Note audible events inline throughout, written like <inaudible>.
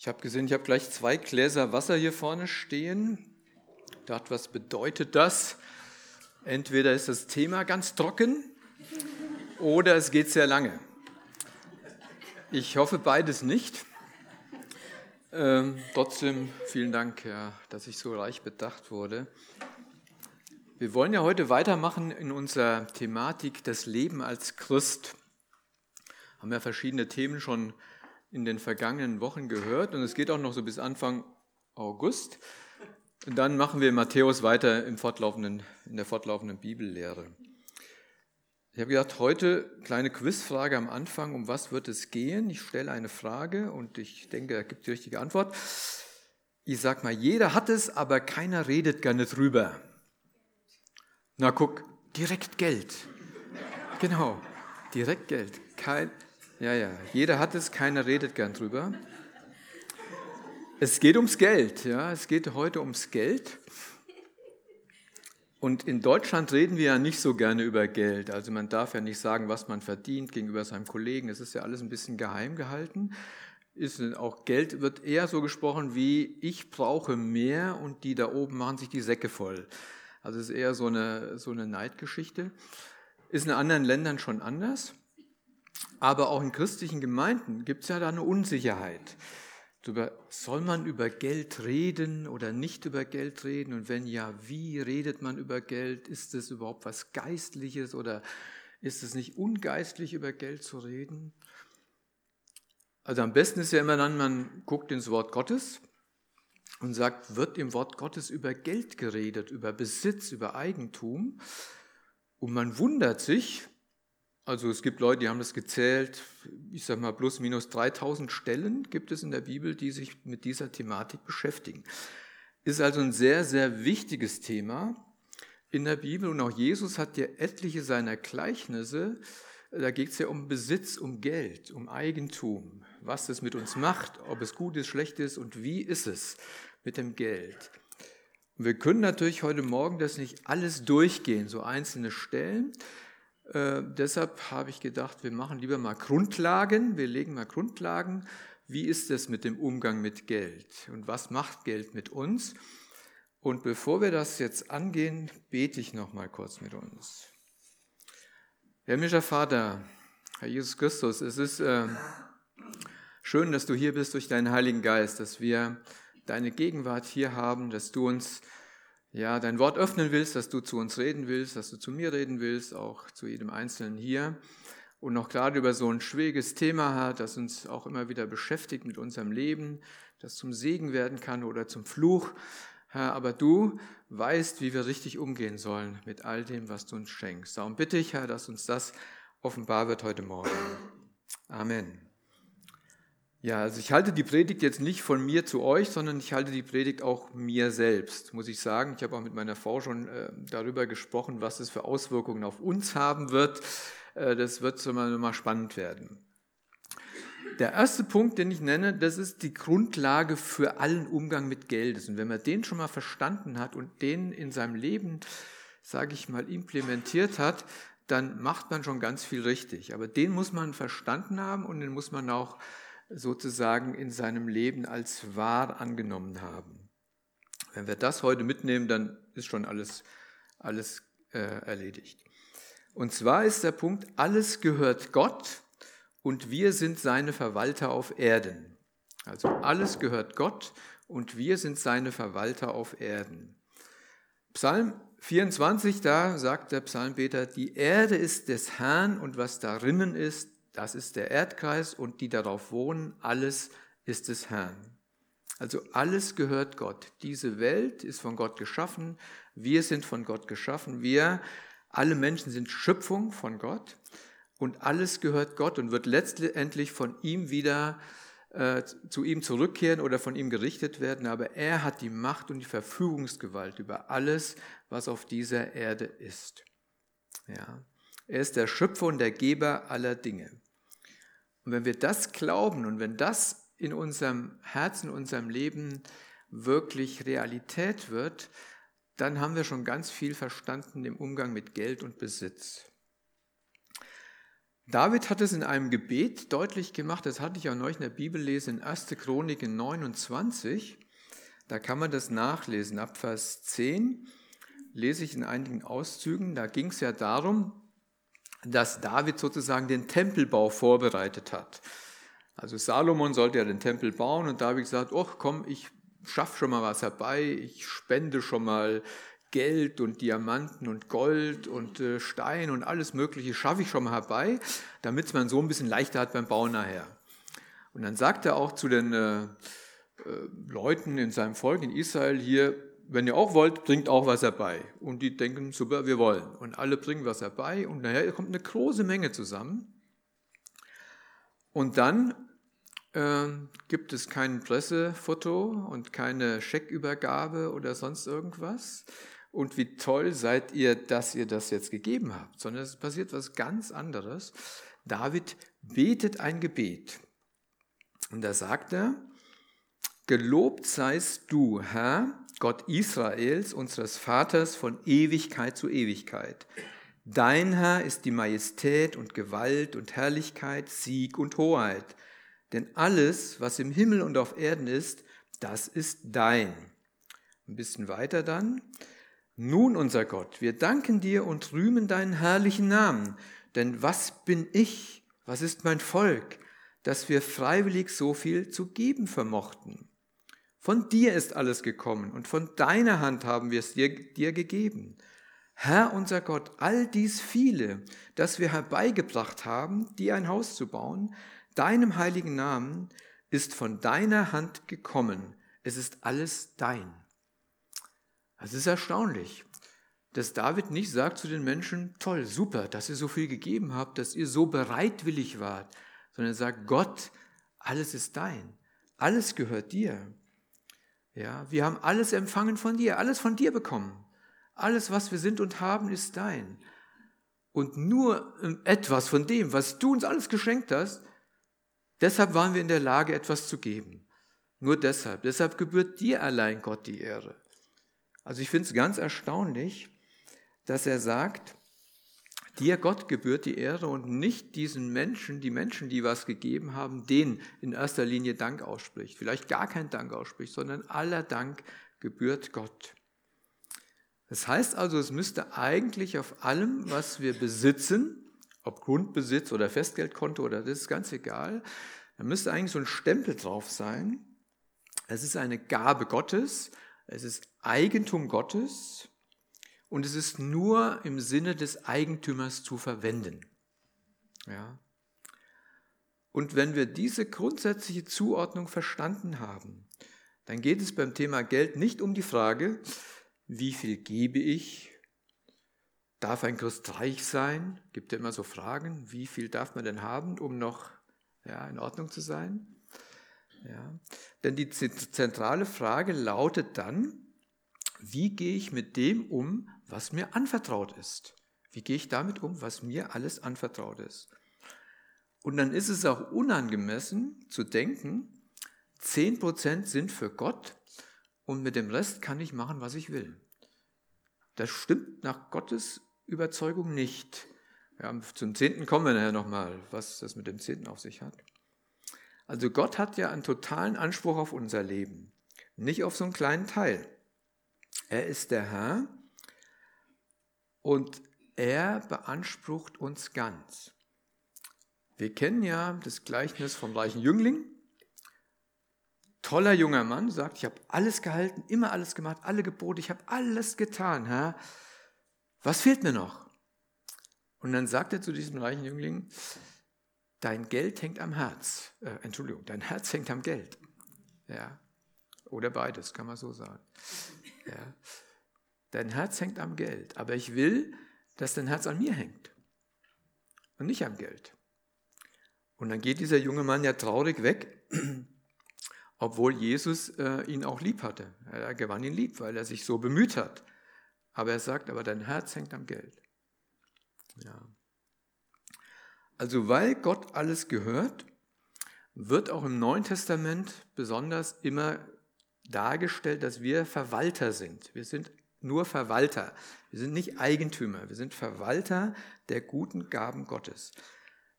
Ich habe gesehen, ich habe gleich zwei Gläser Wasser hier vorne stehen. Ich dachte, was bedeutet das? Entweder ist das Thema ganz trocken oder es geht sehr lange. Ich hoffe beides nicht. Ähm, trotzdem vielen Dank, ja, dass ich so reich bedacht wurde. Wir wollen ja heute weitermachen in unserer Thematik das Leben als Christ. Haben ja verschiedene Themen schon in den vergangenen Wochen gehört und es geht auch noch so bis Anfang August. Und dann machen wir Matthäus weiter im fortlaufenden, in der fortlaufenden Bibellehre. Ich habe gedacht, heute kleine Quizfrage am Anfang, um was wird es gehen? Ich stelle eine Frage und ich denke, er gibt die richtige Antwort. Ich sage mal, jeder hat es, aber keiner redet gerne drüber. Na guck, direkt Geld. Genau, direkt Geld. Kein, ja, ja, jeder hat es, keiner redet gern drüber. Es geht ums Geld, ja, es geht heute ums Geld. Und in Deutschland reden wir ja nicht so gerne über Geld. Also man darf ja nicht sagen, was man verdient gegenüber seinem Kollegen. Es ist ja alles ein bisschen geheim gehalten. Ist auch Geld wird eher so gesprochen wie ich brauche mehr und die da oben machen sich die Säcke voll. Also es ist eher so eine, so eine Neidgeschichte. Ist in anderen Ländern schon anders. Aber auch in christlichen Gemeinden gibt es ja da eine Unsicherheit. soll man über Geld reden oder nicht über Geld reden? Und wenn ja, wie redet man über Geld? Ist es überhaupt was Geistliches oder ist es nicht ungeistlich, über Geld zu reden? Also am besten ist ja immer dann, man guckt ins Wort Gottes und sagt, wird im Wort Gottes über Geld geredet, über Besitz, über Eigentum? Und man wundert sich, also es gibt Leute, die haben das gezählt, ich sage mal plus minus 3000 Stellen gibt es in der Bibel, die sich mit dieser Thematik beschäftigen. Ist also ein sehr, sehr wichtiges Thema in der Bibel und auch Jesus hat ja etliche seiner Gleichnisse, da geht es ja um Besitz, um Geld, um Eigentum, was es mit uns macht, ob es gut ist, schlecht ist und wie ist es mit dem Geld. Und wir können natürlich heute Morgen das nicht alles durchgehen, so einzelne Stellen. Äh, deshalb habe ich gedacht, wir machen lieber mal Grundlagen, wir legen mal Grundlagen. Wie ist es mit dem Umgang mit Geld und was macht Geld mit uns? Und bevor wir das jetzt angehen, bete ich noch mal kurz mit uns. Himmlischer Vater, Herr Jesus Christus, es ist äh, schön, dass du hier bist durch deinen Heiligen Geist, dass wir deine Gegenwart hier haben, dass du uns ja, dein Wort öffnen willst, dass du zu uns reden willst, dass du zu mir reden willst, auch zu jedem Einzelnen hier. Und noch gerade über so ein schwieriges Thema hat, das uns auch immer wieder beschäftigt mit unserem Leben, das zum Segen werden kann oder zum Fluch. Herr, aber du weißt, wie wir richtig umgehen sollen mit all dem, was du uns schenkst. Darum bitte ich, Herr, dass uns das offenbar wird heute Morgen. Amen. Ja, also ich halte die Predigt jetzt nicht von mir zu euch, sondern ich halte die Predigt auch mir selbst, muss ich sagen. Ich habe auch mit meiner Frau schon äh, darüber gesprochen, was es für Auswirkungen auf uns haben wird. Äh, das wird mal, mal spannend werden. Der erste Punkt, den ich nenne, das ist die Grundlage für allen Umgang mit Geld. Und wenn man den schon mal verstanden hat und den in seinem Leben, sage ich mal, implementiert hat, dann macht man schon ganz viel richtig. Aber den muss man verstanden haben und den muss man auch sozusagen in seinem Leben als wahr angenommen haben. Wenn wir das heute mitnehmen, dann ist schon alles, alles äh, erledigt. Und zwar ist der Punkt, alles gehört Gott und wir sind seine Verwalter auf Erden. Also alles gehört Gott und wir sind seine Verwalter auf Erden. Psalm 24, da sagt der Psalmbeter, die Erde ist des Herrn und was darinnen ist, das ist der Erdkreis und die darauf wohnen, alles ist des Herrn. Also alles gehört Gott. Diese Welt ist von Gott geschaffen. Wir sind von Gott geschaffen. Wir, alle Menschen sind Schöpfung von Gott. Und alles gehört Gott und wird letztendlich von ihm wieder äh, zu ihm zurückkehren oder von ihm gerichtet werden. Aber er hat die Macht und die Verfügungsgewalt über alles, was auf dieser Erde ist. Ja. Er ist der Schöpfer und der Geber aller Dinge. Und wenn wir das glauben und wenn das in unserem Herzen, in unserem Leben wirklich Realität wird, dann haben wir schon ganz viel verstanden im Umgang mit Geld und Besitz. David hat es in einem Gebet deutlich gemacht, das hatte ich auch neulich in der Bibel lesen, in 1. Chronik 29. Da kann man das nachlesen. Ab Vers 10 lese ich in einigen Auszügen. Da ging es ja darum, dass David sozusagen den Tempelbau vorbereitet hat. Also Salomon sollte ja den Tempel bauen und David gesagt, oh komm, ich schaffe schon mal was herbei, ich spende schon mal Geld und Diamanten und Gold und äh, Stein und alles Mögliche schaffe ich schon mal herbei, damit es man so ein bisschen leichter hat beim Bauen nachher. Und dann sagt er auch zu den äh, äh, Leuten in seinem Volk in Israel hier, wenn ihr auch wollt, bringt auch was herbei. Und die denken, super, wir wollen. Und alle bringen was herbei und nachher kommt eine große Menge zusammen. Und dann äh, gibt es kein Pressefoto und keine Scheckübergabe oder sonst irgendwas. Und wie toll seid ihr, dass ihr das jetzt gegeben habt, sondern es passiert was ganz anderes. David betet ein Gebet. Und da sagt er, Gelobt seist du, Herr, Gott Israels, unseres Vaters von Ewigkeit zu Ewigkeit. Dein Herr ist die Majestät und Gewalt und Herrlichkeit, Sieg und Hoheit. Denn alles, was im Himmel und auf Erden ist, das ist dein. Ein bisschen weiter dann. Nun, unser Gott, wir danken dir und rühmen deinen herrlichen Namen. Denn was bin ich, was ist mein Volk, dass wir freiwillig so viel zu geben vermochten? Von dir ist alles gekommen und von deiner Hand haben wir es dir, dir gegeben. Herr unser Gott, all dies viele, das wir herbeigebracht haben, dir ein Haus zu bauen, deinem heiligen Namen, ist von deiner Hand gekommen. Es ist alles dein. Es ist erstaunlich, dass David nicht sagt zu den Menschen, toll, super, dass ihr so viel gegeben habt, dass ihr so bereitwillig wart, sondern er sagt, Gott, alles ist dein. Alles gehört dir. Ja, wir haben alles empfangen von dir, alles von dir bekommen. Alles, was wir sind und haben, ist dein. Und nur etwas von dem, was du uns alles geschenkt hast, deshalb waren wir in der Lage, etwas zu geben. Nur deshalb. Deshalb gebührt dir allein Gott die Ehre. Also ich finde es ganz erstaunlich, dass er sagt, Dir, Gott, gebührt die Ehre und nicht diesen Menschen, die Menschen, die was gegeben haben, denen in erster Linie Dank ausspricht. Vielleicht gar kein Dank ausspricht, sondern aller Dank gebührt Gott. Das heißt also, es müsste eigentlich auf allem, was wir besitzen, ob Grundbesitz oder Festgeldkonto oder das ist ganz egal, da müsste eigentlich so ein Stempel drauf sein. Es ist eine Gabe Gottes, es ist Eigentum Gottes und es ist nur im Sinne des Eigentümers zu verwenden. Ja. Und wenn wir diese grundsätzliche Zuordnung verstanden haben, dann geht es beim Thema Geld nicht um die Frage, wie viel gebe ich? Darf ein Christ reich sein? Gibt ja immer so Fragen, wie viel darf man denn haben, um noch ja, in Ordnung zu sein? Ja. Denn die zentrale Frage lautet dann, wie gehe ich mit dem um, was mir anvertraut ist? Wie gehe ich damit um, was mir alles anvertraut ist? Und dann ist es auch unangemessen zu denken, 10% sind für Gott und mit dem Rest kann ich machen, was ich will. Das stimmt nach Gottes Überzeugung nicht. Ja, zum Zehnten kommen wir nachher nochmal, was das mit dem Zehnten auf sich hat. Also Gott hat ja einen totalen Anspruch auf unser Leben, nicht auf so einen kleinen Teil. Er ist der Herr und er beansprucht uns ganz. Wir kennen ja das Gleichnis vom reichen Jüngling. Toller junger Mann sagt, ich habe alles gehalten, immer alles gemacht, alle Gebote, ich habe alles getan. Herr. Was fehlt mir noch? Und dann sagt er zu diesem reichen Jüngling, dein Geld hängt am Herz. Äh, Entschuldigung, dein Herz hängt am Geld. Ja. Oder beides, kann man so sagen. Ja. Dein Herz hängt am Geld, aber ich will, dass dein Herz an mir hängt und nicht am Geld. Und dann geht dieser junge Mann ja traurig weg, <clears throat> obwohl Jesus äh, ihn auch lieb hatte. Er gewann ihn lieb, weil er sich so bemüht hat. Aber er sagt, aber dein Herz hängt am Geld. Ja. Also weil Gott alles gehört, wird auch im Neuen Testament besonders immer dargestellt, dass wir Verwalter sind. Wir sind nur Verwalter. Wir sind nicht Eigentümer. Wir sind Verwalter der guten Gaben Gottes.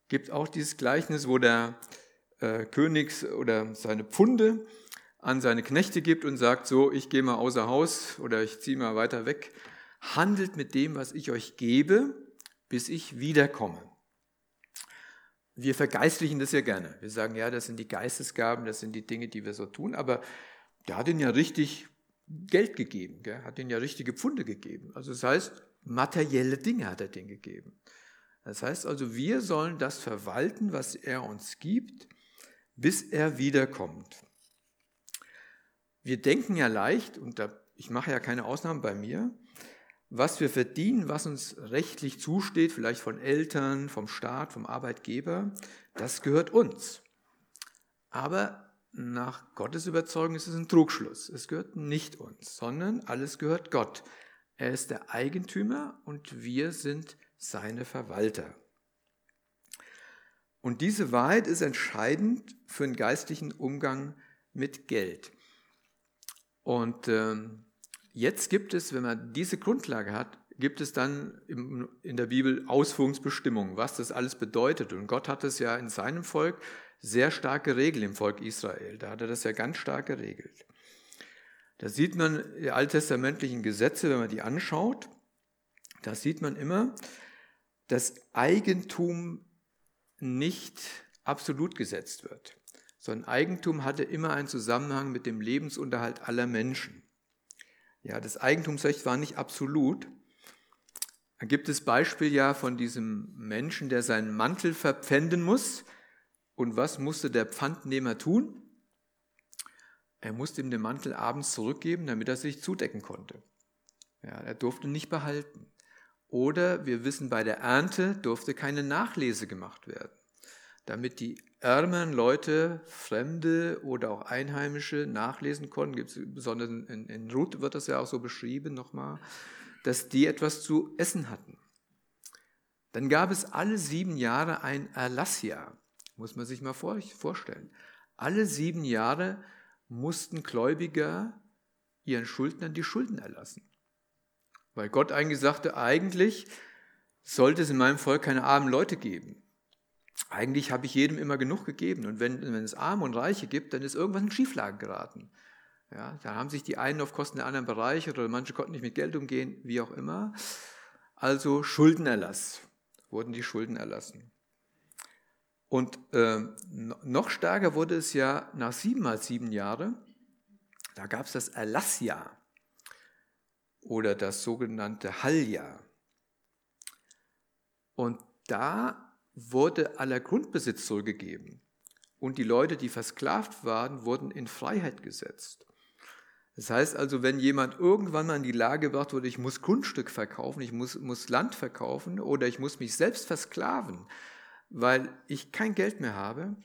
gibt auch dieses Gleichnis, wo der äh, König oder seine Pfunde an seine Knechte gibt und sagt, so, ich gehe mal außer Haus oder ich ziehe mal weiter weg. Handelt mit dem, was ich euch gebe, bis ich wiederkomme. Wir vergeistlichen das ja gerne. Wir sagen, ja, das sind die Geistesgaben, das sind die Dinge, die wir so tun, aber der hat ihnen ja richtig Geld gegeben, gell? hat ihnen ja richtige Pfunde gegeben. Also das heißt, materielle Dinge hat er denen gegeben. Das heißt also, wir sollen das verwalten, was er uns gibt, bis er wiederkommt. Wir denken ja leicht, und da, ich mache ja keine Ausnahmen bei mir, was wir verdienen, was uns rechtlich zusteht, vielleicht von Eltern, vom Staat, vom Arbeitgeber, das gehört uns. Aber nach Gottes Überzeugung ist es ein Trugschluss. Es gehört nicht uns, sondern alles gehört Gott. Er ist der Eigentümer und wir sind seine Verwalter. Und diese Wahrheit ist entscheidend für den geistlichen Umgang mit Geld. Und ähm, jetzt gibt es, wenn man diese Grundlage hat, gibt es dann in der Bibel Ausführungsbestimmungen, was das alles bedeutet. Und Gott hat es ja in seinem Volk sehr stark geregelt, im Volk Israel. Da hat er das ja ganz stark geregelt. Da sieht man die alttestamentlichen Gesetze, wenn man die anschaut, da sieht man immer, dass Eigentum nicht absolut gesetzt wird, sondern Eigentum hatte immer einen Zusammenhang mit dem Lebensunterhalt aller Menschen. Ja, das Eigentumsrecht war nicht absolut. Da gibt es Beispiel ja von diesem Menschen, der seinen Mantel verpfänden muss. Und was musste der Pfandnehmer tun? Er musste ihm den Mantel abends zurückgeben, damit er sich zudecken konnte. Ja, er durfte nicht behalten. Oder wir wissen, bei der Ernte durfte keine Nachlese gemacht werden, damit die ärmeren Leute, Fremde oder auch Einheimische nachlesen konnten. Gibt's, besonders in, in Ruth wird das ja auch so beschrieben nochmal, dass die etwas zu essen hatten. Dann gab es alle sieben Jahre ein Erlassjahr, muss man sich mal vorstellen. Alle sieben Jahre mussten Gläubiger ihren Schuldnern die Schulden erlassen. Weil Gott eigentlich sagte, eigentlich sollte es in meinem Volk keine armen Leute geben. Eigentlich habe ich jedem immer genug gegeben. Und wenn, wenn es Arme und Reiche gibt, dann ist irgendwas in Schieflage geraten. Ja, da haben sich die einen auf Kosten der anderen Bereiche oder manche konnten nicht mit Geld umgehen, wie auch immer. Also Schuldenerlass, wurden die Schulden erlassen. Und äh, noch stärker wurde es ja nach sieben mal sieben Jahre. Da gab es das Erlassjahr oder das sogenannte Halljahr. Und da wurde aller Grundbesitz zurückgegeben. Und die Leute, die versklavt waren, wurden in Freiheit gesetzt. Das heißt also, wenn jemand irgendwann mal in die Lage gebracht wurde, ich muss Grundstück verkaufen, ich muss, muss Land verkaufen oder ich muss mich selbst versklaven, weil ich kein Geld mehr habe,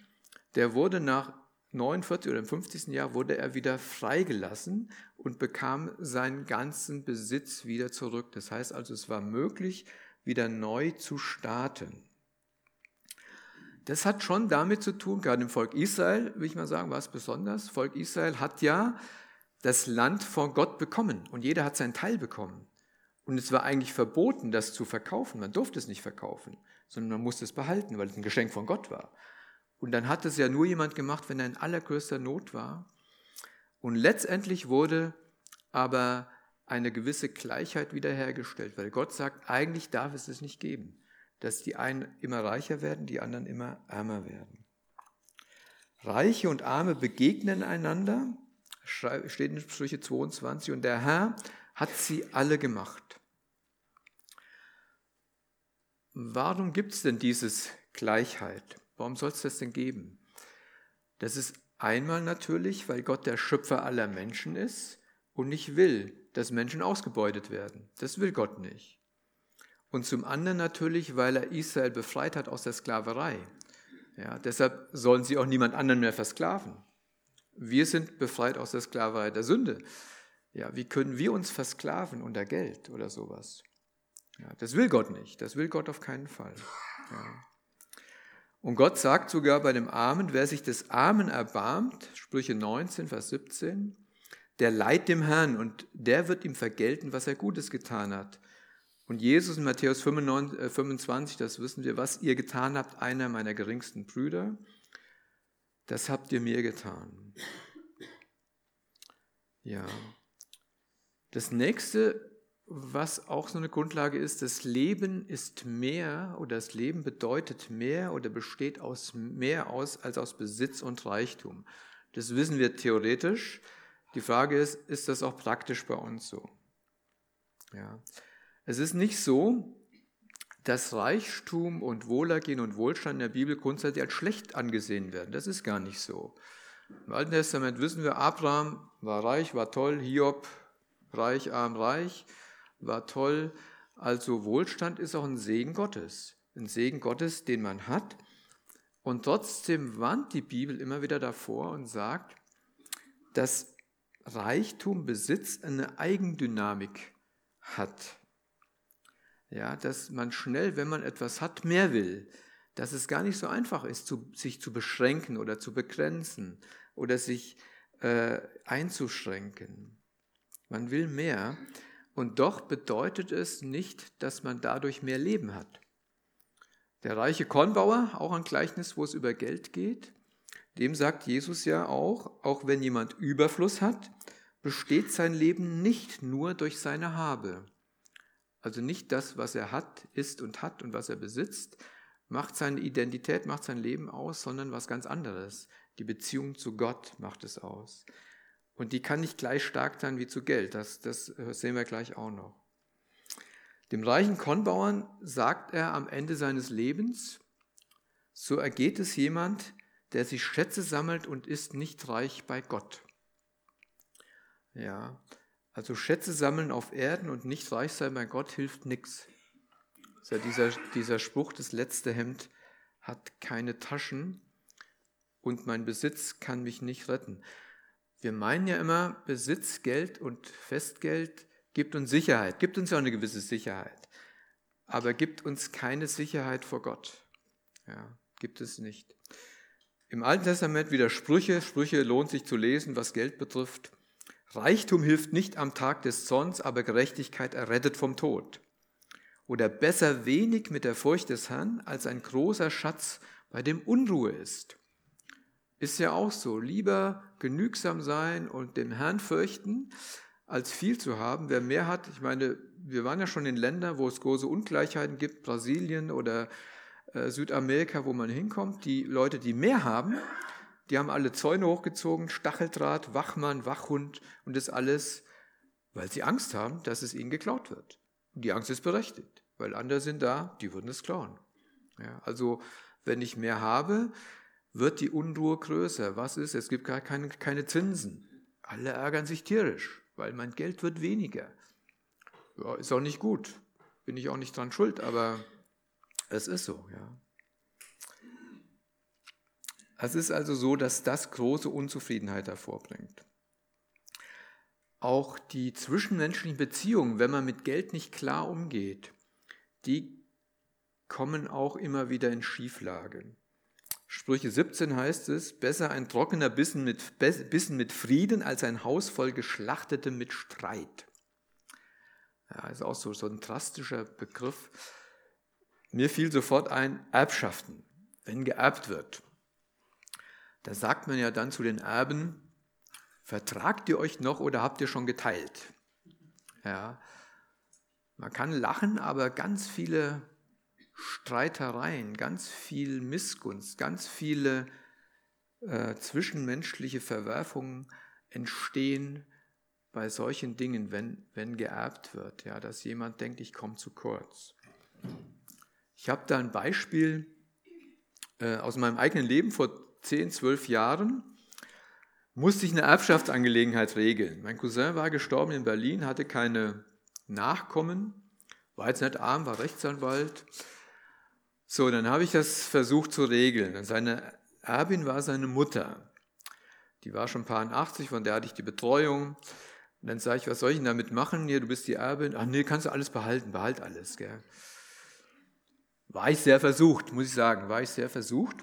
der wurde nach 49 oder im 50. Jahr wurde er wieder freigelassen und bekam seinen ganzen Besitz wieder zurück. Das heißt also, es war möglich, wieder neu zu starten. Das hat schon damit zu tun, gerade im Volk Israel, will ich mal sagen, war es besonders. Volk Israel hat ja das Land von Gott bekommen und jeder hat seinen Teil bekommen. Und es war eigentlich verboten, das zu verkaufen. Man durfte es nicht verkaufen, sondern man musste es behalten, weil es ein Geschenk von Gott war. Und dann hat es ja nur jemand gemacht, wenn er in allergrößter Not war. Und letztendlich wurde aber eine gewisse Gleichheit wiederhergestellt, weil Gott sagt, eigentlich darf es es nicht geben, dass die einen immer reicher werden, die anderen immer ärmer werden. Reiche und Arme begegnen einander, steht in Sprüche 22, und der Herr hat sie alle gemacht. Warum gibt es denn dieses Gleichheit? Warum soll es das denn geben? Das ist einmal natürlich, weil Gott der Schöpfer aller Menschen ist und nicht will, dass Menschen ausgebeutet werden. Das will Gott nicht. Und zum anderen natürlich, weil er Israel befreit hat aus der Sklaverei. Ja, deshalb sollen sie auch niemand anderen mehr versklaven. Wir sind befreit aus der Sklaverei der Sünde. Ja, wie können wir uns versklaven unter Geld oder sowas? Ja, das will Gott nicht. Das will Gott auf keinen Fall. Ja. Und Gott sagt sogar bei dem Armen, wer sich des Armen erbarmt, Sprüche 19, Vers 17, der leiht dem Herrn und der wird ihm vergelten, was er Gutes getan hat. Und Jesus in Matthäus 25, das wissen wir, was ihr getan habt, einer meiner geringsten Brüder, das habt ihr mir getan. Ja. Das nächste, was auch so eine Grundlage ist, das Leben ist mehr oder das Leben bedeutet mehr oder besteht aus mehr aus als aus Besitz und Reichtum. Das wissen wir theoretisch. Die Frage ist, ist das auch praktisch bei uns so? Ja. Es ist nicht so, dass Reichtum und Wohlergehen und Wohlstand in der Bibel grundsätzlich als schlecht angesehen werden. Das ist gar nicht so. Im Alten Testament wissen wir, Abraham war reich, war toll, Hiob reich, arm, reich, war toll. Also Wohlstand ist auch ein Segen Gottes. Ein Segen Gottes, den man hat. Und trotzdem warnt die Bibel immer wieder davor und sagt, dass Reichtum, Besitz eine Eigendynamik hat. Ja, dass man schnell, wenn man etwas hat, mehr will. Dass es gar nicht so einfach ist, zu, sich zu beschränken oder zu begrenzen oder sich äh, einzuschränken. Man will mehr und doch bedeutet es nicht, dass man dadurch mehr Leben hat. Der reiche Kornbauer, auch ein Gleichnis, wo es über Geld geht, dem sagt Jesus ja auch, auch wenn jemand Überfluss hat, besteht sein Leben nicht nur durch seine Habe. Also nicht das, was er hat, ist und hat und was er besitzt, macht seine Identität, macht sein Leben aus, sondern was ganz anderes. Die Beziehung zu Gott macht es aus. Und die kann nicht gleich stark sein wie zu Geld. Das, das sehen wir gleich auch noch. Dem reichen Kornbauern sagt er am Ende seines Lebens, so ergeht es jemand, der sich Schätze sammelt und ist nicht reich bei Gott. Ja, also Schätze sammeln auf Erden und nicht reich sein bei Gott hilft nichts. Ja dieser, dieser Spruch, das letzte Hemd hat keine Taschen und mein Besitz kann mich nicht retten. Wir meinen ja immer, Besitz, Geld und Festgeld gibt uns Sicherheit, gibt uns ja eine gewisse Sicherheit, aber gibt uns keine Sicherheit vor Gott. Ja, gibt es nicht. Im Alten Testament wieder Sprüche, Sprüche lohnt sich zu lesen, was Geld betrifft. Reichtum hilft nicht am Tag des Zorns, aber Gerechtigkeit errettet vom Tod. Oder besser wenig mit der Furcht des Herrn, als ein großer Schatz, bei dem Unruhe ist. Ist ja auch so. Lieber genügsam sein und dem Herrn fürchten, als viel zu haben. Wer mehr hat, ich meine, wir waren ja schon in Ländern, wo es große Ungleichheiten gibt, Brasilien oder äh, Südamerika, wo man hinkommt. Die Leute, die mehr haben, die haben alle Zäune hochgezogen, Stacheldraht, Wachmann, Wachhund und das alles, weil sie Angst haben, dass es ihnen geklaut wird. Und die Angst ist berechtigt, weil andere sind da, die würden es klauen. Ja, also wenn ich mehr habe, wird die Unruhe größer. Was ist? Es gibt gar keine, keine Zinsen. Alle ärgern sich tierisch, weil mein Geld wird weniger. Ja, ist auch nicht gut. Bin ich auch nicht dran schuld, aber es ist so, ja. Es ist also so, dass das große Unzufriedenheit hervorbringt. Auch die zwischenmenschlichen Beziehungen, wenn man mit Geld nicht klar umgeht, die kommen auch immer wieder in Schieflage. Sprüche 17 heißt es, besser ein trockener Bissen mit, Bissen mit Frieden als ein Haus voll Geschlachtetem mit Streit. Ja, ist auch so, so ein drastischer Begriff. Mir fiel sofort ein, Erbschaften, wenn geerbt wird. Da sagt man ja dann zu den Erben, vertragt ihr euch noch oder habt ihr schon geteilt? Ja, man kann lachen, aber ganz viele Streitereien, ganz viel Missgunst, ganz viele äh, zwischenmenschliche Verwerfungen entstehen bei solchen Dingen, wenn, wenn geerbt wird, ja, dass jemand denkt, ich komme zu kurz. Ich habe da ein Beispiel äh, aus meinem eigenen Leben vor 10, 12 Jahren musste ich eine Erbschaftsangelegenheit regeln. Mein Cousin war gestorben in Berlin, hatte keine Nachkommen, war jetzt nicht arm, war Rechtsanwalt. So, dann habe ich das versucht zu regeln. seine Erbin war seine Mutter. Die war schon paar 80, von der hatte ich die Betreuung. Und dann sage ich, was soll ich denn damit machen? Hier, du bist die Erbin. Ach nee, kannst du alles behalten, behalt alles. Gell? War ich sehr versucht, muss ich sagen, war ich sehr versucht.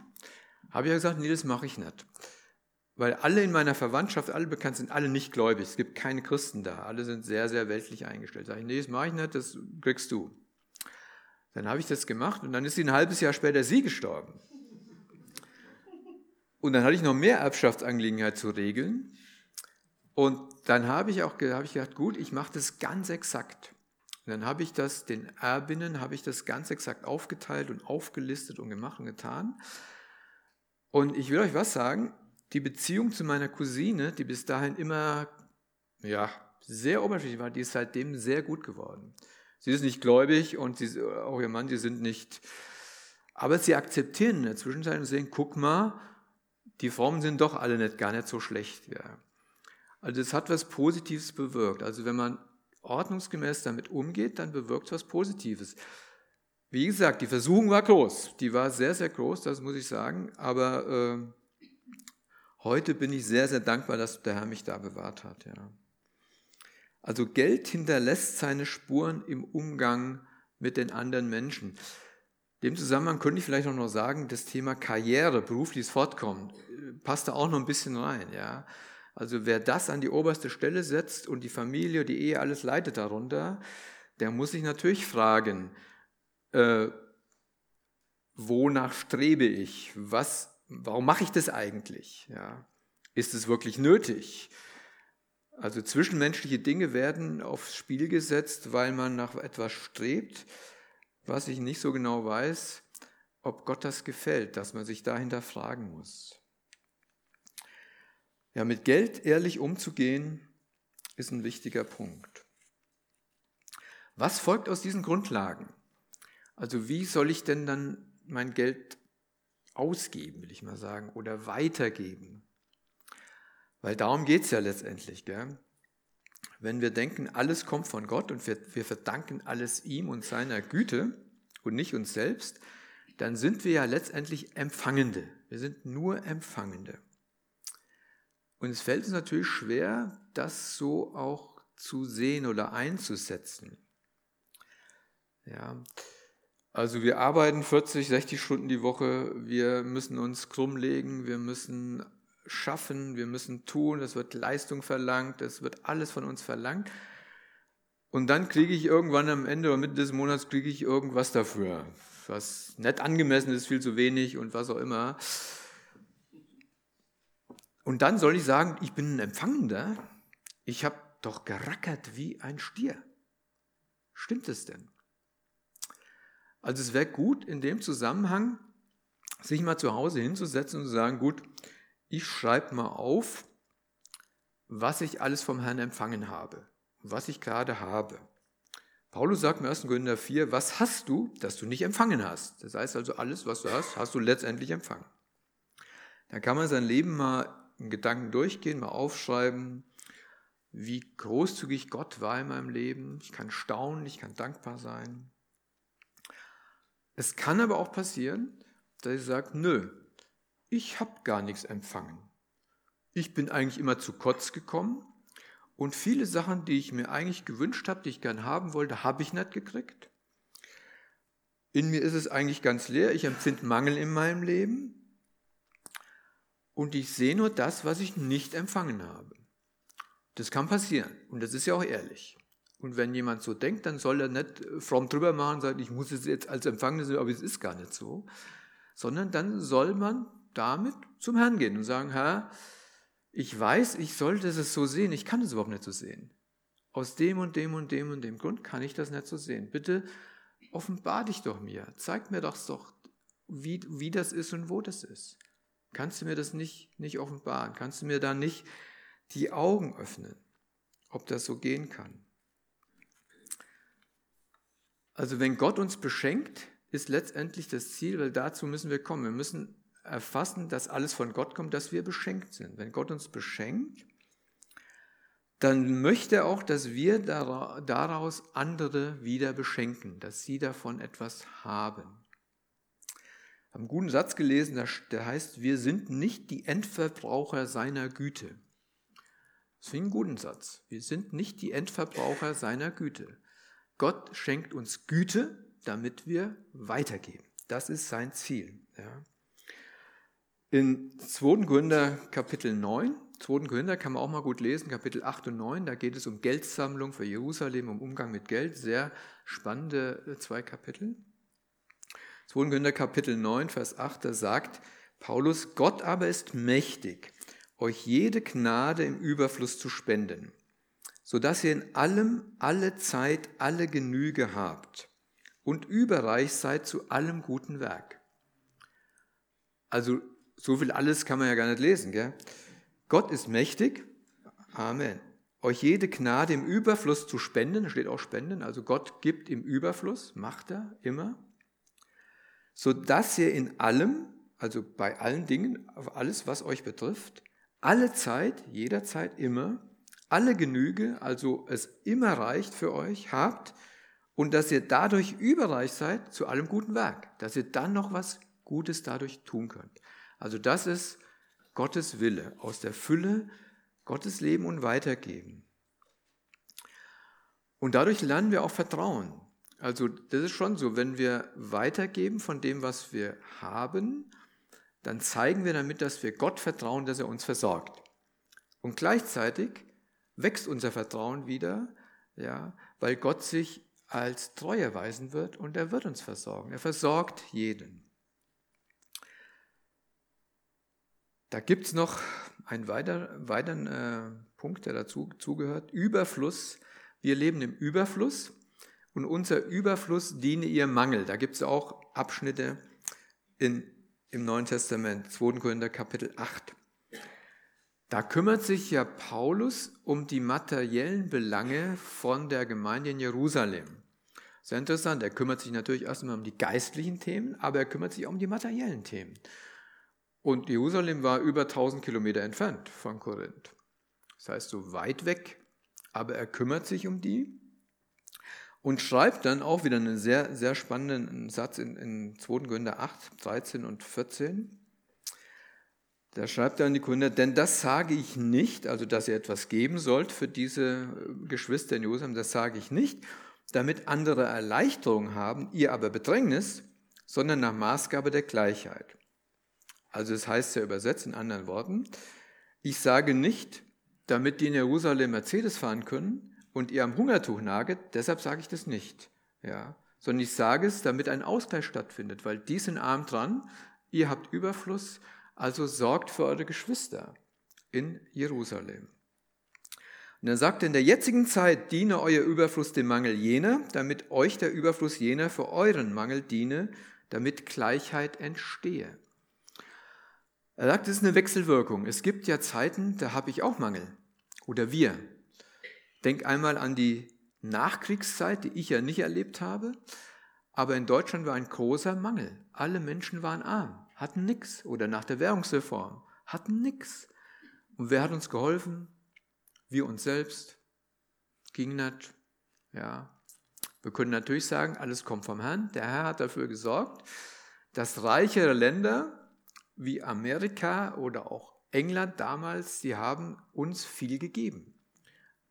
Habe ich ja gesagt, nee, das mache ich nicht. weil alle in meiner Verwandtschaft, alle bekannt sind, alle nicht gläubig. Es gibt keine Christen da. Alle sind sehr, sehr weltlich eingestellt. Sag ich, nee, das mache ich nicht, das kriegst du. Dann habe ich das gemacht und dann ist sie ein halbes Jahr später sie gestorben. Und dann hatte ich noch mehr Erbschaftsangelegenheit zu regeln. Und dann habe ich auch habe ich gedacht, gut, ich mache das ganz exakt. Und dann habe ich das den Erbinnen, habe ich das ganz exakt aufgeteilt und aufgelistet und gemacht und getan. Und ich will euch was sagen, die Beziehung zu meiner Cousine, die bis dahin immer ja, sehr oberflächlich war, die ist seitdem sehr gut geworden. Sie ist nicht gläubig und sie, auch ihr Mann, die sind nicht. Aber sie akzeptieren in der Zwischenzeit und sehen, guck mal, die Formen sind doch alle nicht gar nicht so schlecht. Ja. Also es hat was Positives bewirkt. Also wenn man ordnungsgemäß damit umgeht, dann bewirkt es was Positives. Wie gesagt, die Versuchung war groß. Die war sehr, sehr groß, das muss ich sagen. Aber äh, Heute bin ich sehr, sehr dankbar, dass der Herr mich da bewahrt hat. Ja. Also Geld hinterlässt seine Spuren im Umgang mit den anderen Menschen. Dem Zusammenhang könnte ich vielleicht auch noch sagen, das Thema Karriere, berufliches Fortkommen, passt da auch noch ein bisschen rein. Ja. Also wer das an die oberste Stelle setzt und die Familie, die Ehe, alles leitet darunter, der muss sich natürlich fragen, äh, wonach strebe ich? Was warum mache ich das eigentlich? Ja, ist es wirklich nötig? Also zwischenmenschliche Dinge werden aufs Spiel gesetzt, weil man nach etwas strebt, was ich nicht so genau weiß, ob Gott das gefällt, dass man sich dahinter fragen muss. Ja, mit Geld ehrlich umzugehen, ist ein wichtiger Punkt. Was folgt aus diesen Grundlagen? Also wie soll ich denn dann mein Geld ausgeben, will ich mal sagen, oder weitergeben. Weil darum geht es ja letztendlich. Gell? Wenn wir denken, alles kommt von Gott und wir, wir verdanken alles ihm und seiner Güte und nicht uns selbst, dann sind wir ja letztendlich Empfangende. Wir sind nur Empfangende. Und es fällt uns natürlich schwer, das so auch zu sehen oder einzusetzen. Ja, also wir arbeiten 40, 60 Stunden die Woche, wir müssen uns krummlegen, wir müssen schaffen, wir müssen tun, es wird Leistung verlangt, es wird alles von uns verlangt. Und dann kriege ich irgendwann am Ende oder Mitte des Monats kriege ich irgendwas dafür, was nicht angemessen ist, viel zu wenig und was auch immer. Und dann soll ich sagen, ich bin ein Empfangender, ich habe doch gerackert wie ein Stier. Stimmt es denn? Also es wäre gut, in dem Zusammenhang sich mal zu Hause hinzusetzen und zu sagen, gut, ich schreibe mal auf, was ich alles vom Herrn empfangen habe, was ich gerade habe. Paulus sagt im 1. Korinther 4, was hast du, das du nicht empfangen hast? Das heißt also, alles, was du hast, hast du letztendlich empfangen. Dann kann man sein Leben mal in Gedanken durchgehen, mal aufschreiben, wie großzügig Gott war in meinem Leben. Ich kann staunen, ich kann dankbar sein. Es kann aber auch passieren, dass ich sage, nö, ich habe gar nichts empfangen. Ich bin eigentlich immer zu kurz gekommen und viele Sachen, die ich mir eigentlich gewünscht habe, die ich gern haben wollte, habe ich nicht gekriegt. In mir ist es eigentlich ganz leer, ich empfinde Mangel in meinem Leben und ich sehe nur das, was ich nicht empfangen habe. Das kann passieren und das ist ja auch ehrlich. Und wenn jemand so denkt, dann soll er nicht fromm drüber machen und sagen, ich muss es jetzt als Empfangene sehen, aber es ist gar nicht so. Sondern dann soll man damit zum Herrn gehen und sagen, Herr, ich weiß, ich sollte es so sehen, ich kann es überhaupt nicht so sehen. Aus dem und dem und dem und dem Grund kann ich das nicht so sehen. Bitte offenbar dich doch mir, zeig mir doch doch, wie, wie das ist und wo das ist. Kannst du mir das nicht, nicht offenbaren? Kannst du mir da nicht die Augen öffnen, ob das so gehen kann? Also wenn Gott uns beschenkt, ist letztendlich das Ziel, weil dazu müssen wir kommen. Wir müssen erfassen, dass alles von Gott kommt, dass wir beschenkt sind. Wenn Gott uns beschenkt, dann möchte er auch, dass wir daraus andere wieder beschenken, dass sie davon etwas haben. Ich habe einen guten Satz gelesen, der heißt, wir sind nicht die Endverbraucher seiner Güte. Das finde ich einen guten Satz. Wir sind nicht die Endverbraucher seiner Güte. Gott schenkt uns Güte, damit wir weitergeben. Das ist sein Ziel. Ja. In 2. Korinther Kapitel 9, 2. Korinther kann man auch mal gut lesen, Kapitel 8 und 9, da geht es um Geldsammlung für Jerusalem, um Umgang mit Geld, sehr spannende äh, zwei Kapitel. 2. Korinther Kapitel 9, Vers 8, da sagt Paulus, Gott aber ist mächtig, euch jede Gnade im Überfluss zu spenden, sodass ihr in allem, alle Zeit, alle Genüge habt und überreich seid zu allem guten Werk. Also so viel alles kann man ja gar nicht lesen. Gell? Gott ist mächtig. Amen. Euch jede Gnade im Überfluss zu spenden, steht auch spenden, also Gott gibt im Überfluss, macht er immer, sodass ihr in allem, also bei allen Dingen, auf alles, was euch betrifft, alle Zeit, jederzeit immer, alle Genüge, also es immer reicht für euch, habt und dass ihr dadurch überreich seid zu allem guten Werk, dass ihr dann noch was Gutes dadurch tun könnt. Also das ist Gottes Wille, aus der Fülle Gottes Leben und weitergeben. Und dadurch lernen wir auch Vertrauen. Also das ist schon so, wenn wir weitergeben von dem, was wir haben, dann zeigen wir damit, dass wir Gott vertrauen, dass er uns versorgt. Und gleichzeitig wächst unser Vertrauen wieder, ja, weil Gott sich als treu erweisen wird und er wird uns versorgen. Er versorgt jeden. Da gibt es noch einen weiter, weiteren äh, Punkt, der dazu zugehört. Überfluss. Wir leben im Überfluss und unser Überfluss diene ihr Mangel. Da gibt es auch Abschnitte in, im Neuen Testament, 2. Korinther Kapitel 8. Da kümmert sich ja Paulus um die materiellen Belange von der Gemeinde in Jerusalem. Sehr interessant, er kümmert sich natürlich erstmal um die geistlichen Themen, aber er kümmert sich auch um die materiellen Themen. Und Jerusalem war über 1000 Kilometer entfernt von Korinth. Das heißt, so weit weg, aber er kümmert sich um die und schreibt dann auch wieder einen sehr, sehr spannenden Satz in, in 2. Korinther 8, 13 und 14. Da schreibt er an die Gründer, denn das sage ich nicht, also dass ihr etwas geben sollt für diese äh, Geschwister in Jerusalem, das sage ich nicht, damit andere Erleichterung haben, ihr aber Bedrängnis, sondern nach Maßgabe der Gleichheit. Also es heißt ja übersetzt in anderen Worten, ich sage nicht, damit die in Jerusalem Mercedes fahren können und ihr am Hungertuch naget, deshalb sage ich das nicht. Ja, sondern ich sage es, damit ein Ausgleich stattfindet, weil die sind arm dran, ihr habt Überfluss, also sorgt für eure Geschwister in Jerusalem. Und er sagt, in der jetzigen Zeit diene euer Überfluss dem Mangel jener, damit euch der Überfluss jener für euren Mangel diene, damit Gleichheit entstehe. Er sagt, es ist eine Wechselwirkung. Es gibt ja Zeiten, da habe ich auch Mangel. Oder wir. Denk einmal an die Nachkriegszeit, die ich ja nicht erlebt habe. Aber in Deutschland war ein großer Mangel. Alle Menschen waren arm hatten nichts. Oder nach der Währungsreform, hatten nichts. Und wer hat uns geholfen? Wir uns selbst. Ging nicht. Ja. Wir können natürlich sagen, alles kommt vom Herrn. Der Herr hat dafür gesorgt, dass reichere Länder wie Amerika oder auch England damals, sie haben uns viel gegeben.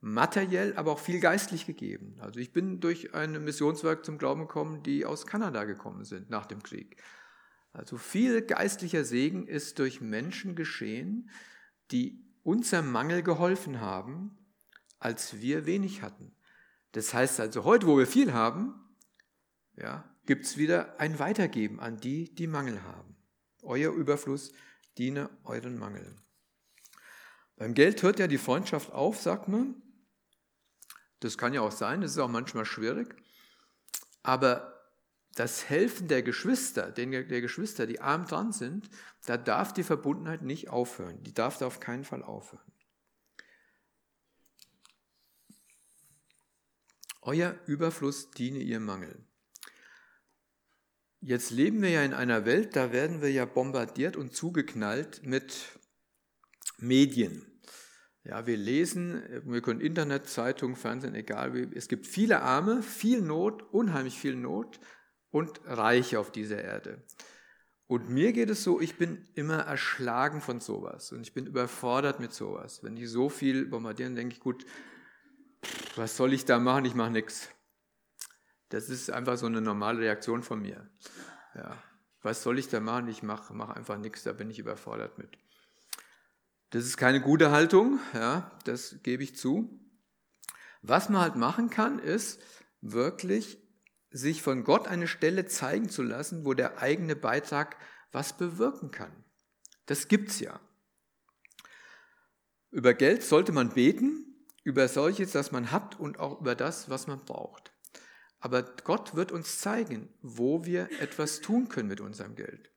Materiell, aber auch viel geistlich gegeben. Also ich bin durch ein Missionswerk zum Glauben gekommen, die aus Kanada gekommen sind nach dem Krieg. Also viel geistlicher Segen ist durch Menschen geschehen, die unserem Mangel geholfen haben, als wir wenig hatten. Das heißt also, heute, wo wir viel haben, ja, gibt es wieder ein Weitergeben an die, die Mangel haben. Euer Überfluss diene euren Mangel. Beim Geld hört ja die Freundschaft auf, sagt man. Das kann ja auch sein, das ist auch manchmal schwierig. Aber das Helfen der Geschwister, der Geschwister, die arm dran sind, da darf die Verbundenheit nicht aufhören. Die darf da auf keinen Fall aufhören. Euer Überfluss diene ihr Mangel. Jetzt leben wir ja in einer Welt, da werden wir ja bombardiert und zugeknallt mit Medien. Ja, wir lesen, wir können Internet, Zeitung, Fernsehen, egal wie. Es gibt viele Arme, viel Not, unheimlich viel Not und Reiche auf dieser Erde. Und mir geht es so, ich bin immer erschlagen von sowas und ich bin überfordert mit sowas. Wenn die so viel bombardieren, denke ich, gut, was soll ich da machen? Ich mache nichts. Das ist einfach so eine normale Reaktion von mir. Ja. Was soll ich da machen? Ich mache mach einfach nichts, da bin ich überfordert mit. Das ist keine gute Haltung, ja, das gebe ich zu. Was man halt machen kann, ist wirklich sich von Gott eine Stelle zeigen zu lassen, wo der eigene Beitrag was bewirken kann. Das gibt's ja. Über Geld sollte man beten, über solches, das man hat und auch über das, was man braucht. Aber Gott wird uns zeigen, wo wir etwas tun können mit unserem Geld.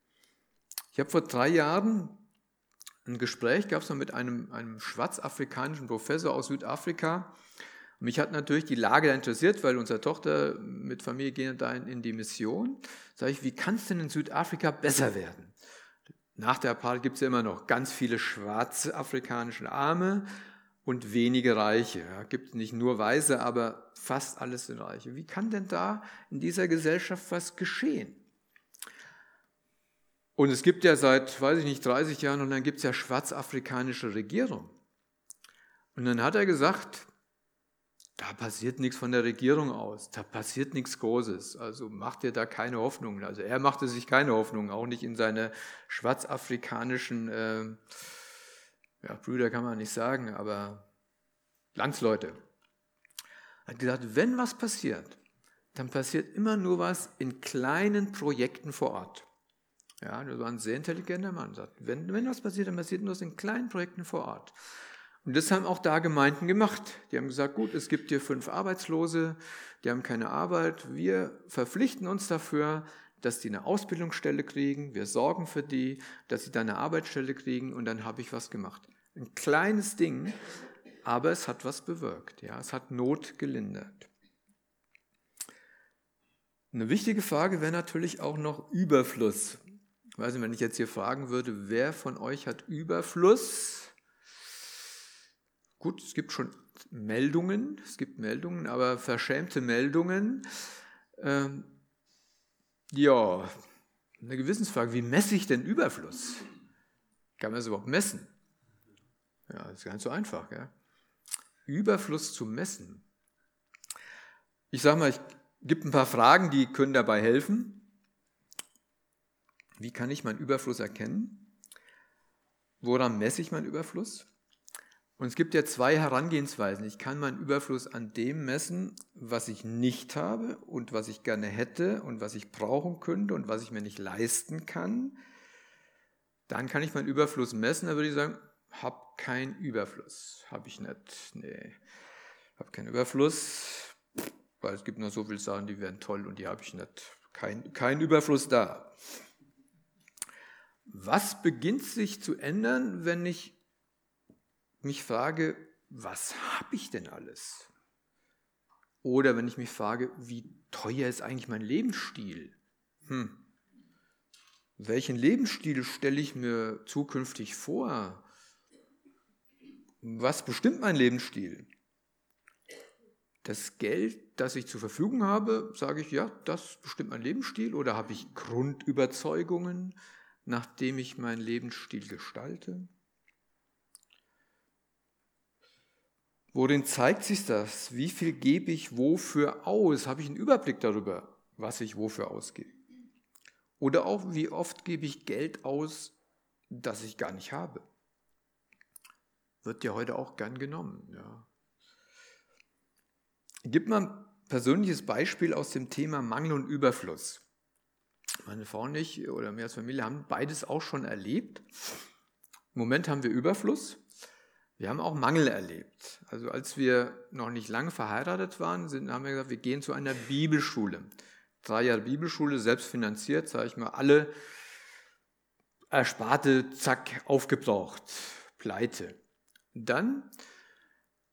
Ich habe vor drei Jahren ein Gespräch gehabt mit einem, einem schwarzafrikanischen Professor aus Südafrika. Mich hat natürlich die Lage da interessiert, weil unsere Tochter mit Familie gehen da in, in die Mission. Sage ich, wie kann es denn in Südafrika besser werden? Nach der Apartheid gibt es ja immer noch ganz viele schwarze afrikanische Arme und wenige Reiche. Ja, gibt nicht nur Weise, aber fast alles sind Reiche. Wie kann denn da in dieser Gesellschaft was geschehen? Und es gibt ja seit, weiß ich nicht, 30 Jahren und dann gibt es ja schwarzafrikanische Regierung. Und dann hat er gesagt, da passiert nichts von der Regierung aus, da passiert nichts Großes, also macht ihr da keine Hoffnung. Also er machte sich keine Hoffnung, auch nicht in seine schwarzafrikanischen äh, ja, Brüder kann man nicht sagen, aber Landsleute. Hat gesagt, wenn was passiert, dann passiert immer nur was in kleinen Projekten vor Ort. Ja, das war ein sehr intelligenter Mann. Sagt, wenn, wenn was passiert, dann passiert nur was in kleinen Projekten vor Ort. Und das haben auch da Gemeinden gemacht. Die haben gesagt, gut, es gibt hier fünf Arbeitslose, die haben keine Arbeit. Wir verpflichten uns dafür, dass die eine Ausbildungsstelle kriegen. Wir sorgen für die, dass sie da eine Arbeitsstelle kriegen und dann habe ich was gemacht. Ein kleines Ding, aber es hat was bewirkt. Ja, es hat Not gelindert. Eine wichtige Frage wäre natürlich auch noch Überfluss. Ich weiß nicht, wenn ich jetzt hier fragen würde, wer von euch hat Überfluss? Gut, es gibt schon Meldungen, es gibt Meldungen, aber verschämte Meldungen. Ähm, ja, eine Gewissensfrage, wie messe ich denn Überfluss? Kann man das überhaupt messen? Ja, das ist ganz so einfach. Ja? Überfluss zu messen. Ich sage mal, ich gibt ein paar Fragen, die können dabei helfen. Wie kann ich meinen Überfluss erkennen? Woran messe ich meinen Überfluss? Und es gibt ja zwei Herangehensweisen. Ich kann meinen Überfluss an dem messen, was ich nicht habe und was ich gerne hätte und was ich brauchen könnte und was ich mir nicht leisten kann. Dann kann ich meinen Überfluss messen. Da würde ich sagen, hab keinen Überfluss. Habe ich nicht. Nee, habe keinen Überfluss, weil es gibt noch so viele Sachen, die wären toll und die habe ich nicht. Kein, kein Überfluss da. Was beginnt sich zu ändern, wenn ich mich frage, was habe ich denn alles? Oder wenn ich mich frage, wie teuer ist eigentlich mein Lebensstil? Hm. Welchen Lebensstil stelle ich mir zukünftig vor? Was bestimmt mein Lebensstil? Das Geld, das ich zur Verfügung habe, sage ich, ja, das bestimmt mein Lebensstil oder habe ich Grundüberzeugungen, nachdem ich meinen Lebensstil gestalte? Worin zeigt sich das? Wie viel gebe ich wofür aus? Habe ich einen Überblick darüber, was ich wofür ausgebe? Oder auch, wie oft gebe ich Geld aus, das ich gar nicht habe? Wird ja heute auch gern genommen. Ja. Gib mal ein persönliches Beispiel aus dem Thema Mangel und Überfluss. Meine Frau und ich oder mehr als Familie haben beides auch schon erlebt. Im Moment haben wir Überfluss. Wir haben auch Mangel erlebt. Also als wir noch nicht lange verheiratet waren, sind, haben wir gesagt, wir gehen zu einer Bibelschule. Drei Jahre Bibelschule, selbst finanziert, sage ich mal, alle Ersparte, zack, aufgebraucht, pleite. Dann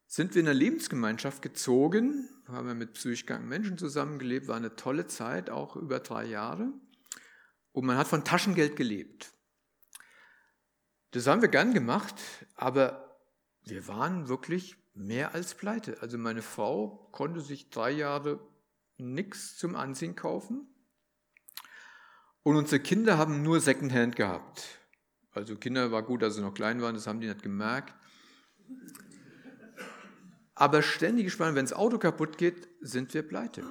sind wir in eine Lebensgemeinschaft gezogen, haben wir mit psychisch kranken Menschen zusammengelebt, war eine tolle Zeit, auch über drei Jahre. Und man hat von Taschengeld gelebt. Das haben wir gern gemacht, aber wir waren wirklich mehr als pleite. Also meine Frau konnte sich drei Jahre nichts zum Anziehen kaufen. Und unsere Kinder haben nur Secondhand gehabt. Also Kinder war gut, dass sie noch klein waren, das haben die nicht gemerkt. Aber ständig gespannt, wenn das Auto kaputt geht, sind wir pleite.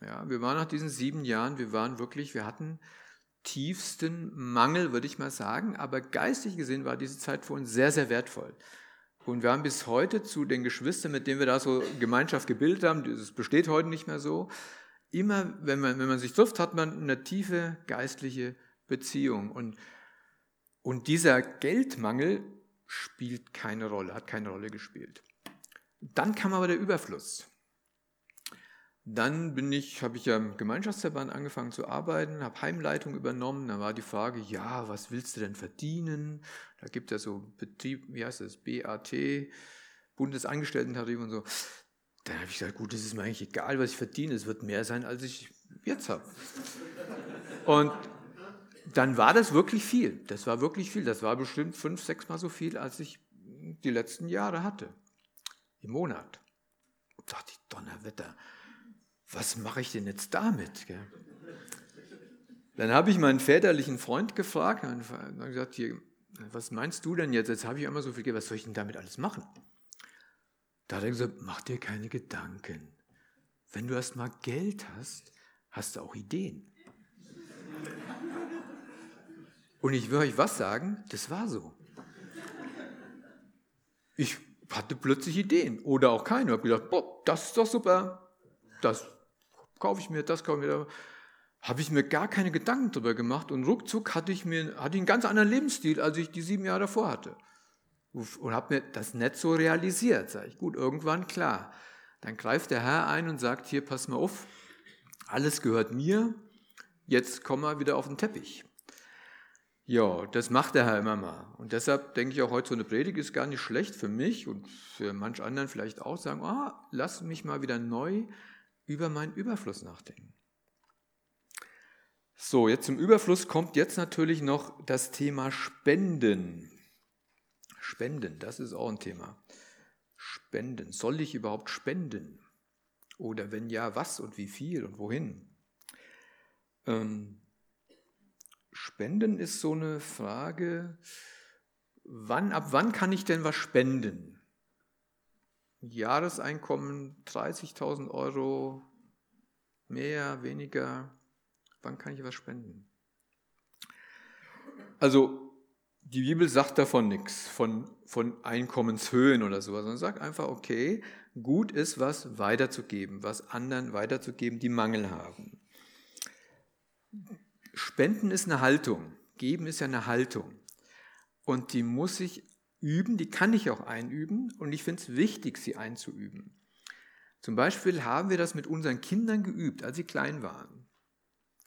Ja, wir waren nach diesen sieben Jahren, wir waren wirklich, wir hatten tiefsten Mangel, würde ich mal sagen. Aber geistig gesehen war diese Zeit für uns sehr, sehr wertvoll. Und wir haben bis heute zu den Geschwistern, mit denen wir da so Gemeinschaft gebildet haben, das besteht heute nicht mehr so, immer, wenn man, wenn man sich trifft, hat man eine tiefe geistliche Beziehung. Und, und dieser Geldmangel spielt keine Rolle, hat keine Rolle gespielt. Dann kam aber der Überfluss. Dann bin ich, habe ich ja im Gemeinschaftsverband angefangen zu arbeiten, habe Heimleitung übernommen. Da war die Frage, ja, was willst du denn verdienen? Da gibt es ja so Betrieb, wie heißt das, BAT, Bundesangestellten-Tarif und so. Dann habe ich gesagt, gut, es ist mir eigentlich egal, was ich verdiene. Es wird mehr sein, als ich jetzt habe. Und dann war das wirklich viel. Das war wirklich viel. Das war bestimmt fünf, sechs Mal so viel, als ich die letzten Jahre hatte. Im Monat. Da dachte ich, Donnerwetter was mache ich denn jetzt damit? Dann habe ich meinen väterlichen Freund gefragt und gesagt, hier, was meinst du denn jetzt? Jetzt habe ich immer so viel Geld, was soll ich denn damit alles machen? Da hat er gesagt, mach dir keine Gedanken. Wenn du erst mal Geld hast, hast du auch Ideen. Und ich will euch was sagen, das war so. Ich hatte plötzlich Ideen oder auch keine. Ich habe gedacht, boah, das ist doch super, das kaufe ich mir das, kaufe ich mir. Habe ich mir gar keine Gedanken darüber gemacht und ruckzuck hatte ich, mir, hatte ich einen ganz anderen Lebensstil, als ich die sieben Jahre davor hatte. Und habe mir das nicht so realisiert. Sage ich, gut, irgendwann klar. Dann greift der Herr ein und sagt, hier, pass mal auf, alles gehört mir, jetzt komm mal wieder auf den Teppich. Ja, das macht der Herr immer mal. Und deshalb denke ich auch heute, so eine Predigt ist gar nicht schlecht für mich und für manch anderen vielleicht auch sagen, ah, lass mich mal wieder neu über meinen Überfluss nachdenken. So, jetzt zum Überfluss kommt jetzt natürlich noch das Thema Spenden. Spenden, das ist auch ein Thema. Spenden. Soll ich überhaupt spenden? Oder wenn ja, was und wie viel und wohin? Ähm, spenden ist so eine Frage, wann, ab wann kann ich denn was spenden? Jahreseinkommen 30.000 Euro, mehr, weniger, wann kann ich was spenden? Also die Bibel sagt davon nichts, von, von Einkommenshöhen oder sowas, sondern sagt einfach, okay, gut ist, was weiterzugeben, was anderen weiterzugeben, die Mangel haben. Spenden ist eine Haltung, geben ist ja eine Haltung. Und die muss ich üben, die kann ich auch einüben und ich finde es wichtig, sie einzuüben. Zum Beispiel haben wir das mit unseren Kindern geübt, als sie klein waren.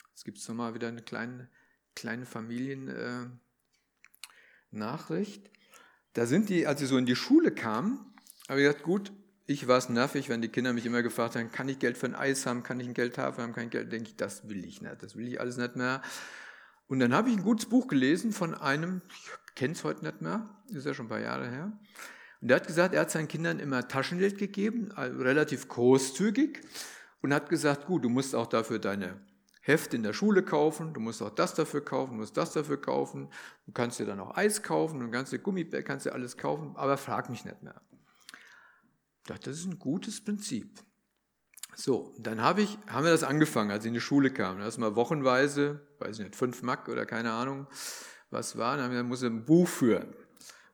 Jetzt gibt es nochmal wieder eine kleine, kleine Familiennachricht. Äh, da sind die, als sie so in die Schule kamen, habe ich gesagt, gut, ich war es nervig, wenn die Kinder mich immer gefragt haben, kann ich Geld für ein Eis haben, kann ich ein Geld haben, kann ich Geld, denke ich, das will ich nicht, das will ich alles nicht mehr. Und dann habe ich ein gutes Buch gelesen von einem, ich kenne es heute nicht mehr, ist ja schon ein paar Jahre her. Und der hat gesagt, er hat seinen Kindern immer Taschengeld gegeben, also relativ großzügig, und hat gesagt, gut, du musst auch dafür deine Hefte in der Schule kaufen, du musst auch das dafür kaufen, du musst das dafür kaufen, du kannst dir dann auch Eis kaufen, du kannst dir Gummibär, kannst dir alles kaufen, aber frag mich nicht mehr. Ich dachte, das ist ein gutes Prinzip. So, dann hab ich, haben wir das angefangen, als ich in die Schule kam. Erstmal wochenweise, weiß ich nicht, fünf Mack oder keine Ahnung, was war, dann, dann muss er ein Buch führen.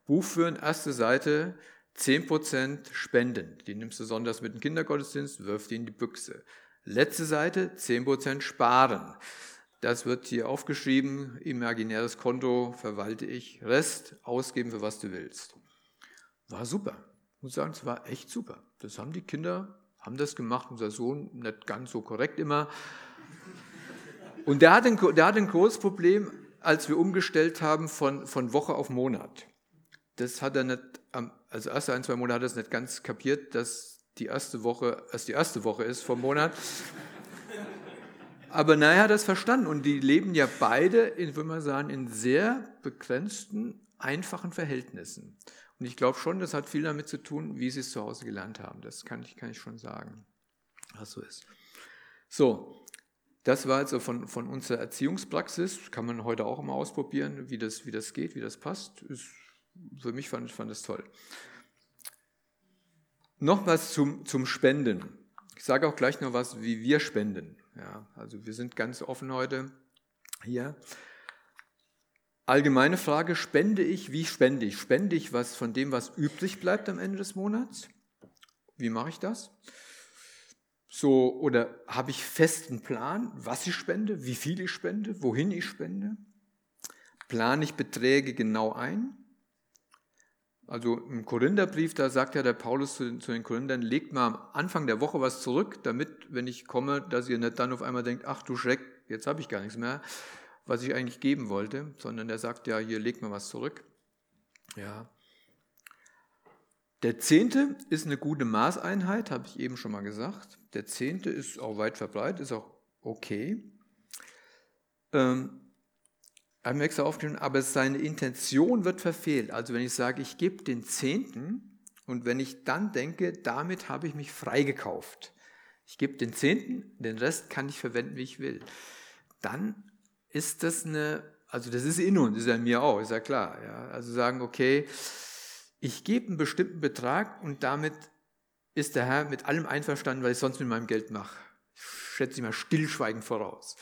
Buch führen, erste Seite, 10% Spenden. Die nimmst du sonntags mit dem Kindergottesdienst, wirf die in die Büchse. Letzte Seite, 10% Sparen. Das wird hier aufgeschrieben, imaginäres Konto verwalte ich, Rest ausgeben für was du willst. War super. Ich muss sagen, es war echt super. Das haben die Kinder, haben das gemacht, unser Sohn nicht ganz so korrekt immer. Und der hat ein, der hat ein großes Problem, als wir umgestellt haben von, von Woche auf Monat. Das hat er nicht, also erste ein, zwei Monate hat er es nicht ganz kapiert, dass die erste Woche erst die erste Woche ist vom Monat. Aber naja, hat das verstanden und die leben ja beide, in, würde man sagen, in sehr begrenzten, einfachen Verhältnissen. Und ich glaube schon, das hat viel damit zu tun, wie sie es zu Hause gelernt haben. Das kann ich, kann ich schon sagen, was so ist. So, das war also von, von unserer Erziehungspraxis, kann man heute auch mal ausprobieren, wie das, wie das geht, wie das passt. Ist, für mich fand ich fand das toll. Noch was zum, zum Spenden. Ich sage auch gleich noch was, wie wir spenden. Ja, also wir sind ganz offen heute. Hier. Allgemeine Frage, spende ich? Wie spende ich? Spende ich was von dem, was übrig bleibt am Ende des Monats? Wie mache ich das? So, oder habe ich festen Plan, was ich spende, wie viel ich spende, wohin ich spende? Plane ich Beträge genau ein? Also im Korintherbrief, da sagt ja der Paulus zu, zu, den Korinthern, legt mal am Anfang der Woche was zurück, damit, wenn ich komme, dass ihr nicht dann auf einmal denkt, ach du Schreck, jetzt habe ich gar nichts mehr, was ich eigentlich geben wollte, sondern er sagt ja, hier legt mal was zurück. Ja. Der Zehnte ist eine gute Maßeinheit, habe ich eben schon mal gesagt. Der Zehnte ist auch weit verbreitet, ist auch okay. Ähm, haben wir extra aufgeschrieben, aber seine Intention wird verfehlt. Also wenn ich sage, ich gebe den Zehnten und wenn ich dann denke, damit habe ich mich freigekauft. Ich gebe den Zehnten, den Rest kann ich verwenden, wie ich will. Dann ist das eine, also das ist in uns, ist ja in mir auch, ist ja klar. Ja. Also sagen, okay, ich gebe einen bestimmten Betrag und damit ist der Herr mit allem einverstanden, was ich sonst mit meinem Geld mache. Ich schätze mal stillschweigend voraus.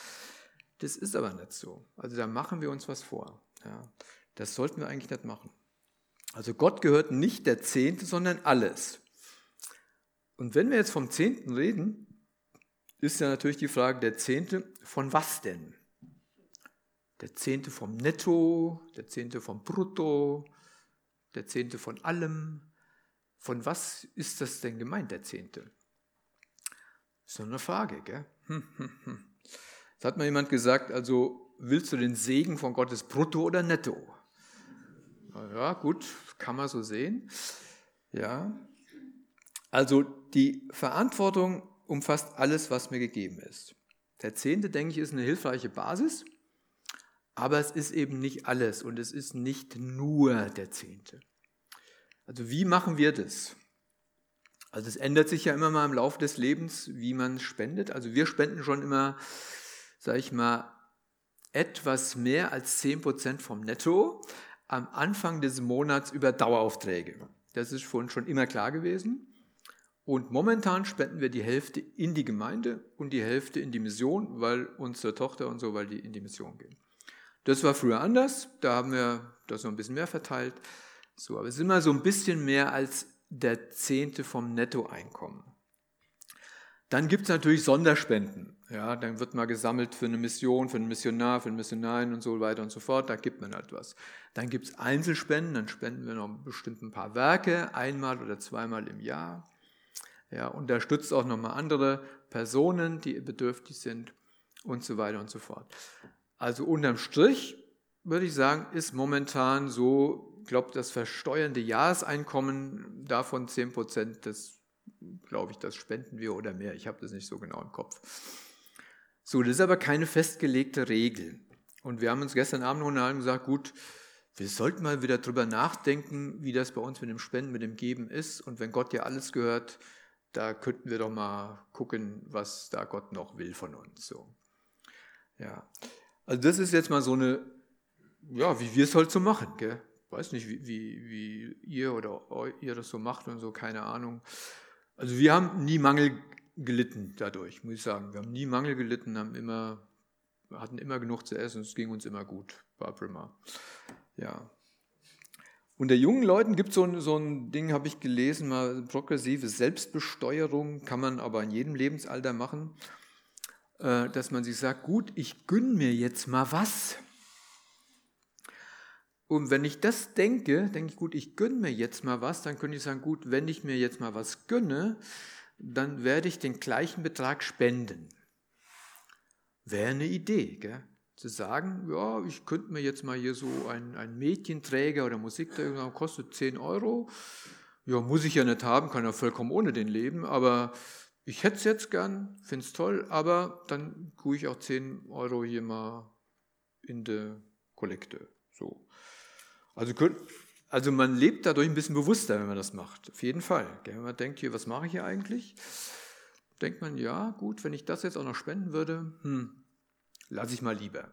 Das ist aber nicht so. Also da machen wir uns was vor. Ja. Das sollten wir eigentlich nicht machen. Also Gott gehört nicht der Zehnte, sondern alles. Und wenn wir jetzt vom Zehnten reden, ist ja natürlich die Frage, der Zehnte von was denn? Der Zehnte vom Netto, der Zehnte vom Brutto, der Zehnte von allem. Von was ist das denn gemeint, der Zehnte? So eine Frage, gell? <laughs> Es hat mal jemand gesagt, also willst du den Segen von Gottes brutto oder netto? Ja, gut, kann man so sehen. Ja. Also die Verantwortung umfasst alles, was mir gegeben ist. Der Zehnte, denke ich, ist eine hilfreiche Basis, aber es ist eben nicht alles und es ist nicht nur der Zehnte. Also wie machen wir das? Also es ändert sich ja immer mal im Laufe des Lebens, wie man spendet. Also wir spenden schon immer sage ich mal, etwas mehr als 10% vom Netto am Anfang des Monats über Daueraufträge. Das ist für schon immer klar gewesen. Und momentan spenden wir die Hälfte in die Gemeinde und die Hälfte in die Mission, weil unsere Tochter und so, weil die in die Mission gehen. Das war früher anders, da haben wir das noch ein bisschen mehr verteilt. So, aber es ist immer so ein bisschen mehr als der Zehnte vom Nettoeinkommen. Dann gibt es natürlich Sonderspenden. Ja, dann wird mal gesammelt für eine Mission, für einen Missionar, für einen Missionarin und so weiter und so fort. Da gibt man etwas. Dann gibt es Einzelspenden, dann spenden wir noch bestimmt ein paar Werke, einmal oder zweimal im Jahr. Ja, unterstützt auch nochmal andere Personen, die bedürftig sind und so weiter und so fort. Also unterm Strich würde ich sagen, ist momentan so, ich glaube, das versteuernde Jahreseinkommen davon 10 Prozent, das glaube ich, das spenden wir oder mehr. Ich habe das nicht so genau im Kopf. So, das ist aber keine festgelegte Regel. Und wir haben uns gestern Abend unterhalten gesagt, gut, wir sollten mal wieder drüber nachdenken, wie das bei uns mit dem Spenden, mit dem Geben ist. Und wenn Gott ja alles gehört, da könnten wir doch mal gucken, was da Gott noch will von uns. So. Ja. Also das ist jetzt mal so eine, ja, wie wir es halt so machen. Gell? Weiß nicht, wie, wie, wie ihr oder ihr das so macht und so, keine Ahnung. Also wir haben nie Mangel gelitten dadurch, muss ich sagen. Wir haben nie Mangel gelitten, haben immer, hatten immer genug zu essen, es ging uns immer gut. War prima. Ja. Unter jungen Leuten gibt es so, so ein Ding, habe ich gelesen, mal progressive Selbstbesteuerung, kann man aber in jedem Lebensalter machen, dass man sich sagt, gut, ich gönne mir jetzt mal was. Und wenn ich das denke, denke ich, gut, ich gönne mir jetzt mal was, dann könnte ich sagen, gut, wenn ich mir jetzt mal was gönne, dann werde ich den gleichen Betrag spenden. Wäre eine Idee, gell? zu sagen, ja, ich könnte mir jetzt mal hier so ein, ein Mädchenträger oder Musikträger, kostet 10 Euro. Ja, muss ich ja nicht haben, kann ja vollkommen ohne den leben, aber ich hätte es jetzt gern, finde es toll, aber dann tue ich auch 10 Euro hier mal in der Kollekte. So. Also, also man lebt dadurch ein bisschen bewusster, wenn man das macht. Auf jeden Fall. Wenn man denkt, hier, was mache ich hier eigentlich? Denkt man, ja, gut, wenn ich das jetzt auch noch spenden würde, hm, lasse ich mal lieber.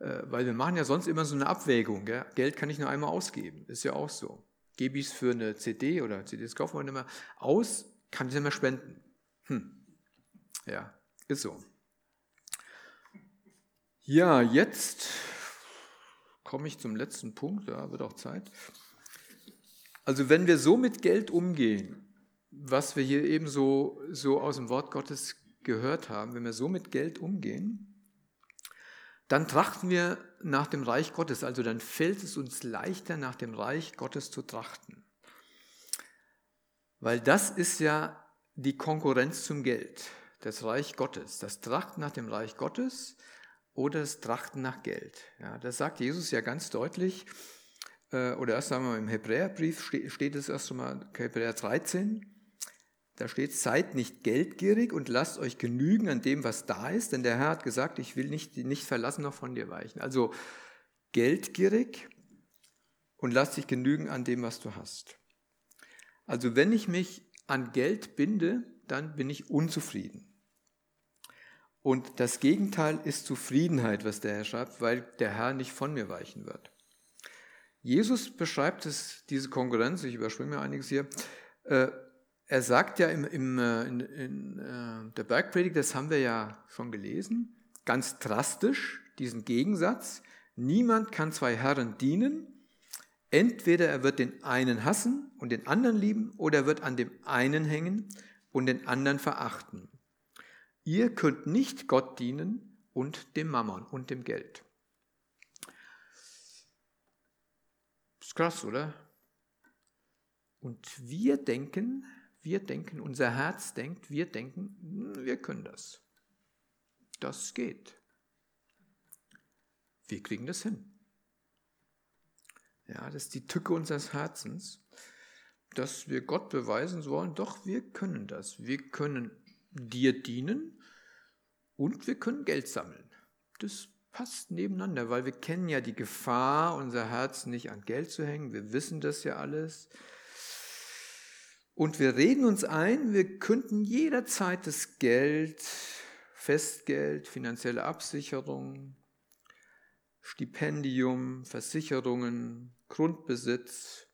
Äh, weil wir machen ja sonst immer so eine Abwägung. Gell? Geld kann ich nur einmal ausgeben. Ist ja auch so. Gebe ich es für eine CD oder CDs kaufen wir nicht mehr aus, kann ich nicht mehr spenden. Hm. Ja, ist so. Ja, jetzt komme ich zum letzten Punkt, ja, wird auch Zeit. Also wenn wir so mit Geld umgehen, was wir hier eben so, so aus dem Wort Gottes gehört haben, wenn wir so mit Geld umgehen, dann trachten wir nach dem Reich Gottes, also dann fällt es uns leichter, nach dem Reich Gottes zu trachten. Weil das ist ja die Konkurrenz zum Geld, das Reich Gottes, das Trachten nach dem Reich Gottes oder das Trachten nach Geld. Ja, das sagt Jesus ja ganz deutlich. Äh, oder erst einmal im Hebräerbrief steht es erst einmal, Hebräer 13. Da steht, seid nicht geldgierig und lasst euch genügen an dem, was da ist, denn der Herr hat gesagt, ich will nicht, nicht verlassen noch von dir weichen. Also geldgierig und lass dich genügen an dem, was du hast. Also wenn ich mich an Geld binde, dann bin ich unzufrieden. Und das Gegenteil ist Zufriedenheit, was der Herr schreibt, weil der Herr nicht von mir weichen wird. Jesus beschreibt es, diese Konkurrenz, ich überspringe mir einiges hier, äh, er sagt ja im, im, äh, in, in äh, der Bergpredigt, das haben wir ja schon gelesen, ganz drastisch diesen Gegensatz, niemand kann zwei Herren dienen, entweder er wird den einen hassen und den anderen lieben, oder er wird an dem einen hängen und den anderen verachten. Ihr könnt nicht Gott dienen und dem Mammon und dem Geld. Ist krass, oder? Und wir denken, wir denken, unser Herz denkt, wir denken, hm, wir können das. Das geht. Wir kriegen das hin. Ja, das ist die Tücke unseres Herzens, dass wir Gott beweisen wollen, doch wir können das. Wir können dir dienen und wir können Geld sammeln. Das passt nebeneinander, weil wir kennen ja die Gefahr, unser Herz nicht an Geld zu hängen. Wir wissen das ja alles. Und wir reden uns ein, wir könnten jederzeit das Geld, Festgeld, finanzielle Absicherung, Stipendium, Versicherungen, Grundbesitz,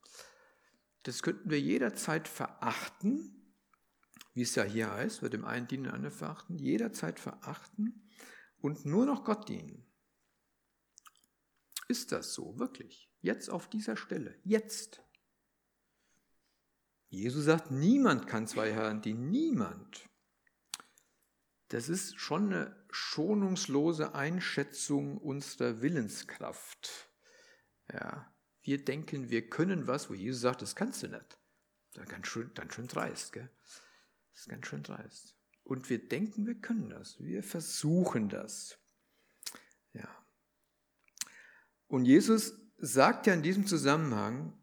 das könnten wir jederzeit verachten wie es ja hier heißt, wird dem einen dienen, dem anderen verachten, jederzeit verachten und nur noch Gott dienen. Ist das so, wirklich? Jetzt auf dieser Stelle, jetzt. Jesus sagt, niemand kann zwei Herren dienen, niemand. Das ist schon eine schonungslose Einschätzung unserer Willenskraft. Ja, wir denken, wir können was, wo Jesus sagt, das kannst du nicht. Dann ganz schön, dann schön dreist. Gell? Das ist ganz schön dreist. Und wir denken, wir können das. Wir versuchen das. Ja. Und Jesus sagt ja in diesem Zusammenhang,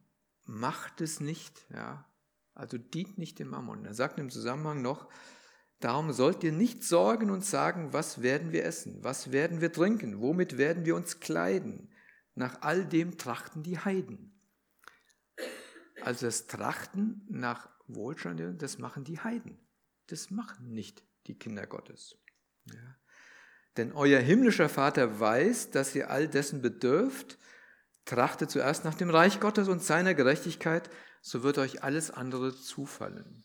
macht es nicht, ja. Also dient nicht dem Mammon. Er sagt im Zusammenhang noch, darum sollt ihr nicht sorgen und sagen, was werden wir essen, was werden wir trinken, womit werden wir uns kleiden. Nach all dem trachten die Heiden. Also das Trachten nach Wohlstand, das machen die Heiden. Das machen nicht die Kinder Gottes. Ja. Denn euer himmlischer Vater weiß, dass ihr all dessen bedürft. Trachtet zuerst nach dem Reich Gottes und seiner Gerechtigkeit, so wird euch alles andere zufallen.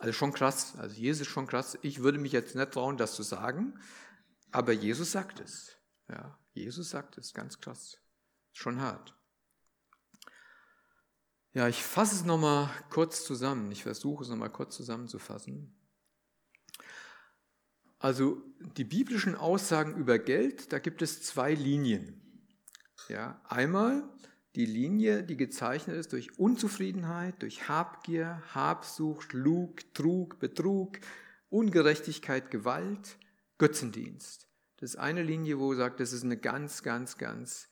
Also schon krass, also Jesus ist schon krass. Ich würde mich jetzt nicht trauen, das zu sagen, aber Jesus sagt es. Ja, Jesus sagt es, ganz krass. Schon hart. Ja, ich fasse es nochmal kurz zusammen. Ich versuche es nochmal kurz zusammenzufassen. Also die biblischen Aussagen über Geld, da gibt es zwei Linien. Ja, einmal die Linie, die gezeichnet ist durch Unzufriedenheit, durch Habgier, Habsucht, Lug, Trug, Betrug, Ungerechtigkeit, Gewalt, Götzendienst. Das ist eine Linie, wo sagt, das ist eine ganz, ganz, ganz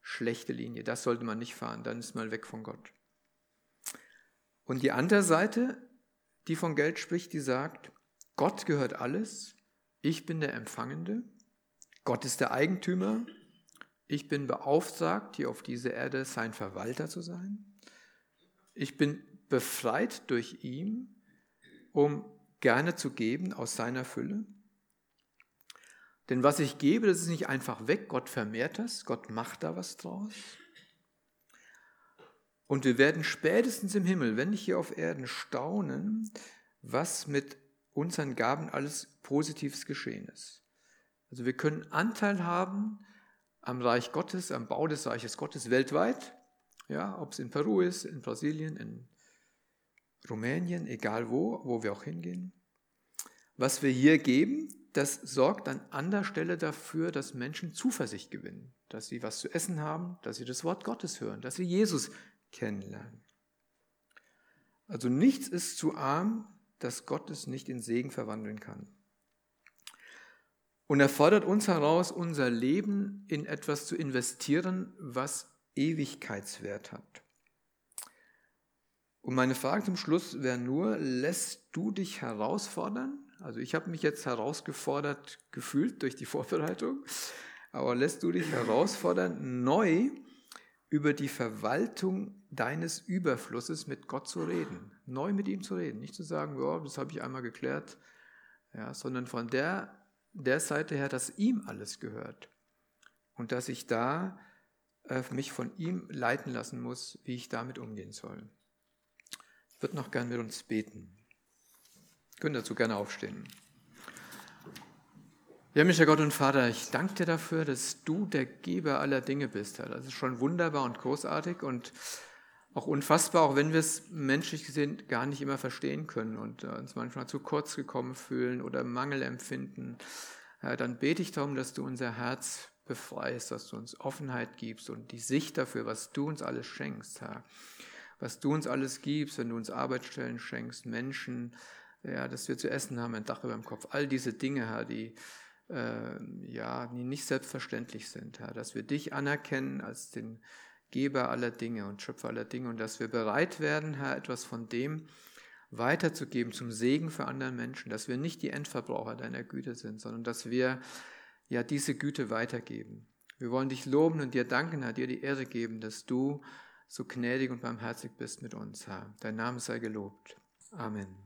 schlechte Linie. Das sollte man nicht fahren, dann ist man weg von Gott. Und die andere Seite, die von Geld spricht, die sagt, Gott gehört alles, ich bin der Empfangende, Gott ist der Eigentümer, ich bin beauftragt, hier auf dieser Erde sein Verwalter zu sein. Ich bin befreit durch ihn, um gerne zu geben aus seiner Fülle. Denn was ich gebe, das ist nicht einfach weg, Gott vermehrt das, Gott macht da was draus. Und wir werden spätestens im Himmel, wenn nicht hier auf Erden, staunen, was mit unseren Gaben alles Positives geschehen ist. Also wir können Anteil haben am Reich Gottes, am Bau des Reiches Gottes weltweit, ja, ob es in Peru ist, in Brasilien, in Rumänien, egal wo, wo wir auch hingehen. Was wir hier geben, das sorgt an anderer Stelle dafür, dass Menschen Zuversicht gewinnen, dass sie was zu essen haben, dass sie das Wort Gottes hören, dass sie Jesus kennenlernen. Also nichts ist zu arm, dass Gott es nicht in Segen verwandeln kann. Und er fordert uns heraus, unser Leben in etwas zu investieren, was Ewigkeitswert hat. Und meine Frage zum Schluss wäre nur, lässt du dich herausfordern? Also ich habe mich jetzt herausgefordert gefühlt durch die <laughs> Vorbereitung, aber lässt du dich herausfordern, neu über die Verwaltung deines Überflusses mit Gott zu reden, neu mit ihm zu reden, nicht zu sagen, oh, das habe ich einmal geklärt, ja, sondern von der, der Seite her, dass ihm alles gehört und dass ich da äh, mich von ihm leiten lassen muss, wie ich damit umgehen soll. Ich würde noch gern mit uns beten. Könnte dazu gerne aufstehen. Ja, Mischer Gott und Vater, ich danke dir dafür, dass du der Geber aller Dinge bist. Das ist schon wunderbar und großartig und auch unfassbar, auch wenn wir es menschlich gesehen gar nicht immer verstehen können und äh, uns manchmal zu kurz gekommen fühlen oder Mangel empfinden. Dann bete ich darum, dass du unser Herz befreist, dass du uns Offenheit gibst und die Sicht dafür, was du uns alles schenkst, Herr. Was du uns alles gibst, wenn du uns Arbeitsstellen schenkst, Menschen, ja, dass wir zu essen haben, ein Dach über dem Kopf, all diese Dinge, Herr, die, äh, ja, die nicht selbstverständlich sind, Herr, dass wir dich anerkennen als den Geber aller Dinge und Schöpfer aller Dinge und dass wir bereit werden, Herr, etwas von dem weiterzugeben zum Segen für andere Menschen, dass wir nicht die Endverbraucher deiner Güte sind, sondern dass wir ja diese Güte weitergeben. Wir wollen dich loben und dir danken, Herr, dir die Ehre geben, dass du so gnädig und barmherzig bist mit uns, Herr. Dein Name sei gelobt. Amen.